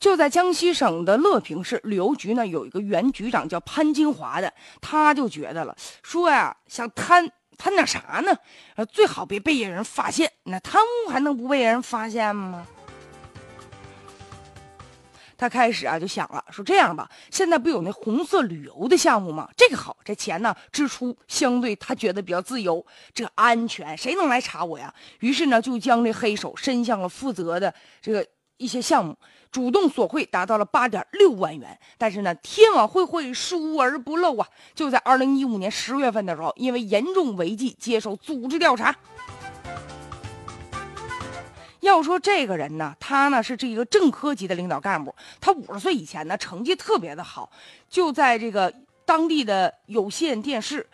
就在江西省的乐平市旅游局呢，有一个原局长叫潘金华的，他就觉得了，说呀，想贪贪点啥呢？呃，最好别被人发现。那贪污还能不被人发现吗？他开始啊就想了，说这样吧，现在不有那红色旅游的项目吗？这个好，这钱呢支出相对他觉得比较自由，这安全，谁能来查我呀？于是呢，就将这黑手伸向了负责的这个。一些项目主动索贿达到了八点六万元，但是呢，天网恢恢，疏而不漏啊！就在二零一五年十月份的时候，因为严重违纪，接受组织调查。要说这个人呢，他呢是这个正科级的领导干部，他五十岁以前呢成绩特别的好，就在这个当地的有线电视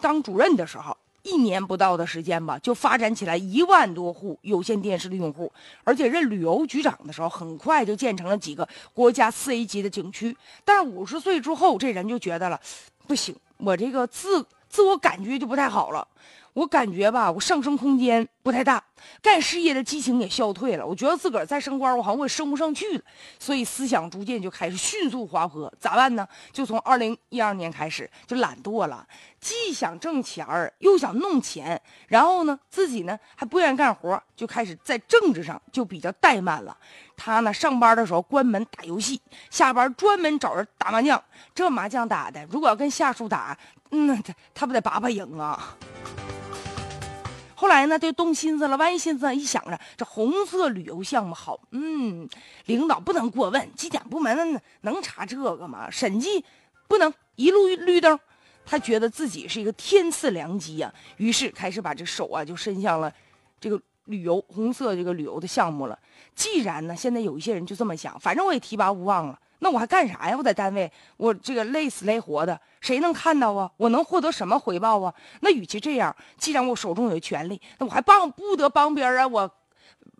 当主任的时候。一年不到的时间吧，就发展起来一万多户有线电视的用户，而且任旅游局长的时候，很快就建成了几个国家四 A 级的景区。但五十岁之后，这人就觉得了，不行，我这个自自我感觉就不太好了。我感觉吧，我上升空间不太大，干事业的激情也消退了。我觉得自个儿再升官，我好像我也升不上去了，所以思想逐渐就开始迅速滑坡。咋办呢？就从二零一二年开始就懒惰了，既想挣钱儿，又想弄钱，然后呢，自己呢还不愿意干活，就开始在政治上就比较怠慢了。他呢上班的时候关门打游戏，下班专门找人打麻将。这麻将打的，如果要跟下属打，那他他不得把把赢啊？后来呢，就动心思了，万一心思一想着，这红色旅游项目好，嗯，领导不能过问，纪检部门能查这个吗？审计不能一路绿灯，他觉得自己是一个天赐良机呀，于是开始把这手啊就伸向了这个旅游红色这个旅游的项目了。既然呢，现在有一些人就这么想，反正我也提拔无望了。那我还干啥呀？我在单位，我这个累死累活的，谁能看到啊？我能获得什么回报啊？那与其这样，既然我手中有权利，那我还帮不得帮别人啊，我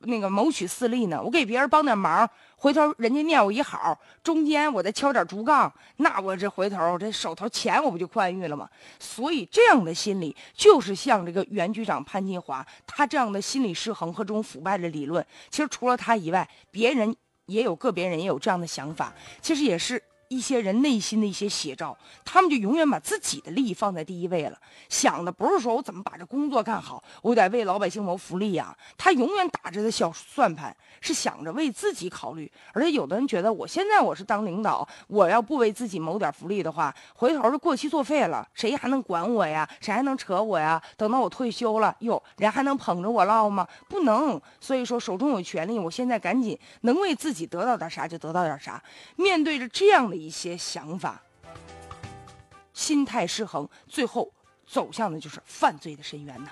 那个谋取私利呢？我给别人帮点忙，回头人家念我一好，中间我再敲点竹杠，那我这回头这手头钱我不就宽裕了吗？所以这样的心理，就是像这个原局长潘金华，他这样的心理失衡和这种腐败的理论，其实除了他以外，别人。也有个别人也有这样的想法，其实也是。一些人内心的一些写照，他们就永远把自己的利益放在第一位了，想的不是说我怎么把这工作干好，我得为老百姓谋福利呀。他永远打着的小算盘是想着为自己考虑。而且有的人觉得，我现在我是当领导，我要不为自己谋点福利的话，回头就过期作废了，谁还能管我呀？谁还能扯我呀？等到我退休了，哟，人还能捧着我唠吗？不能。所以说，手中有权利，我现在赶紧能为自己得到点啥就得到点啥。面对着这样的。一些想法，心态失衡，最后走向的就是犯罪的深渊呐。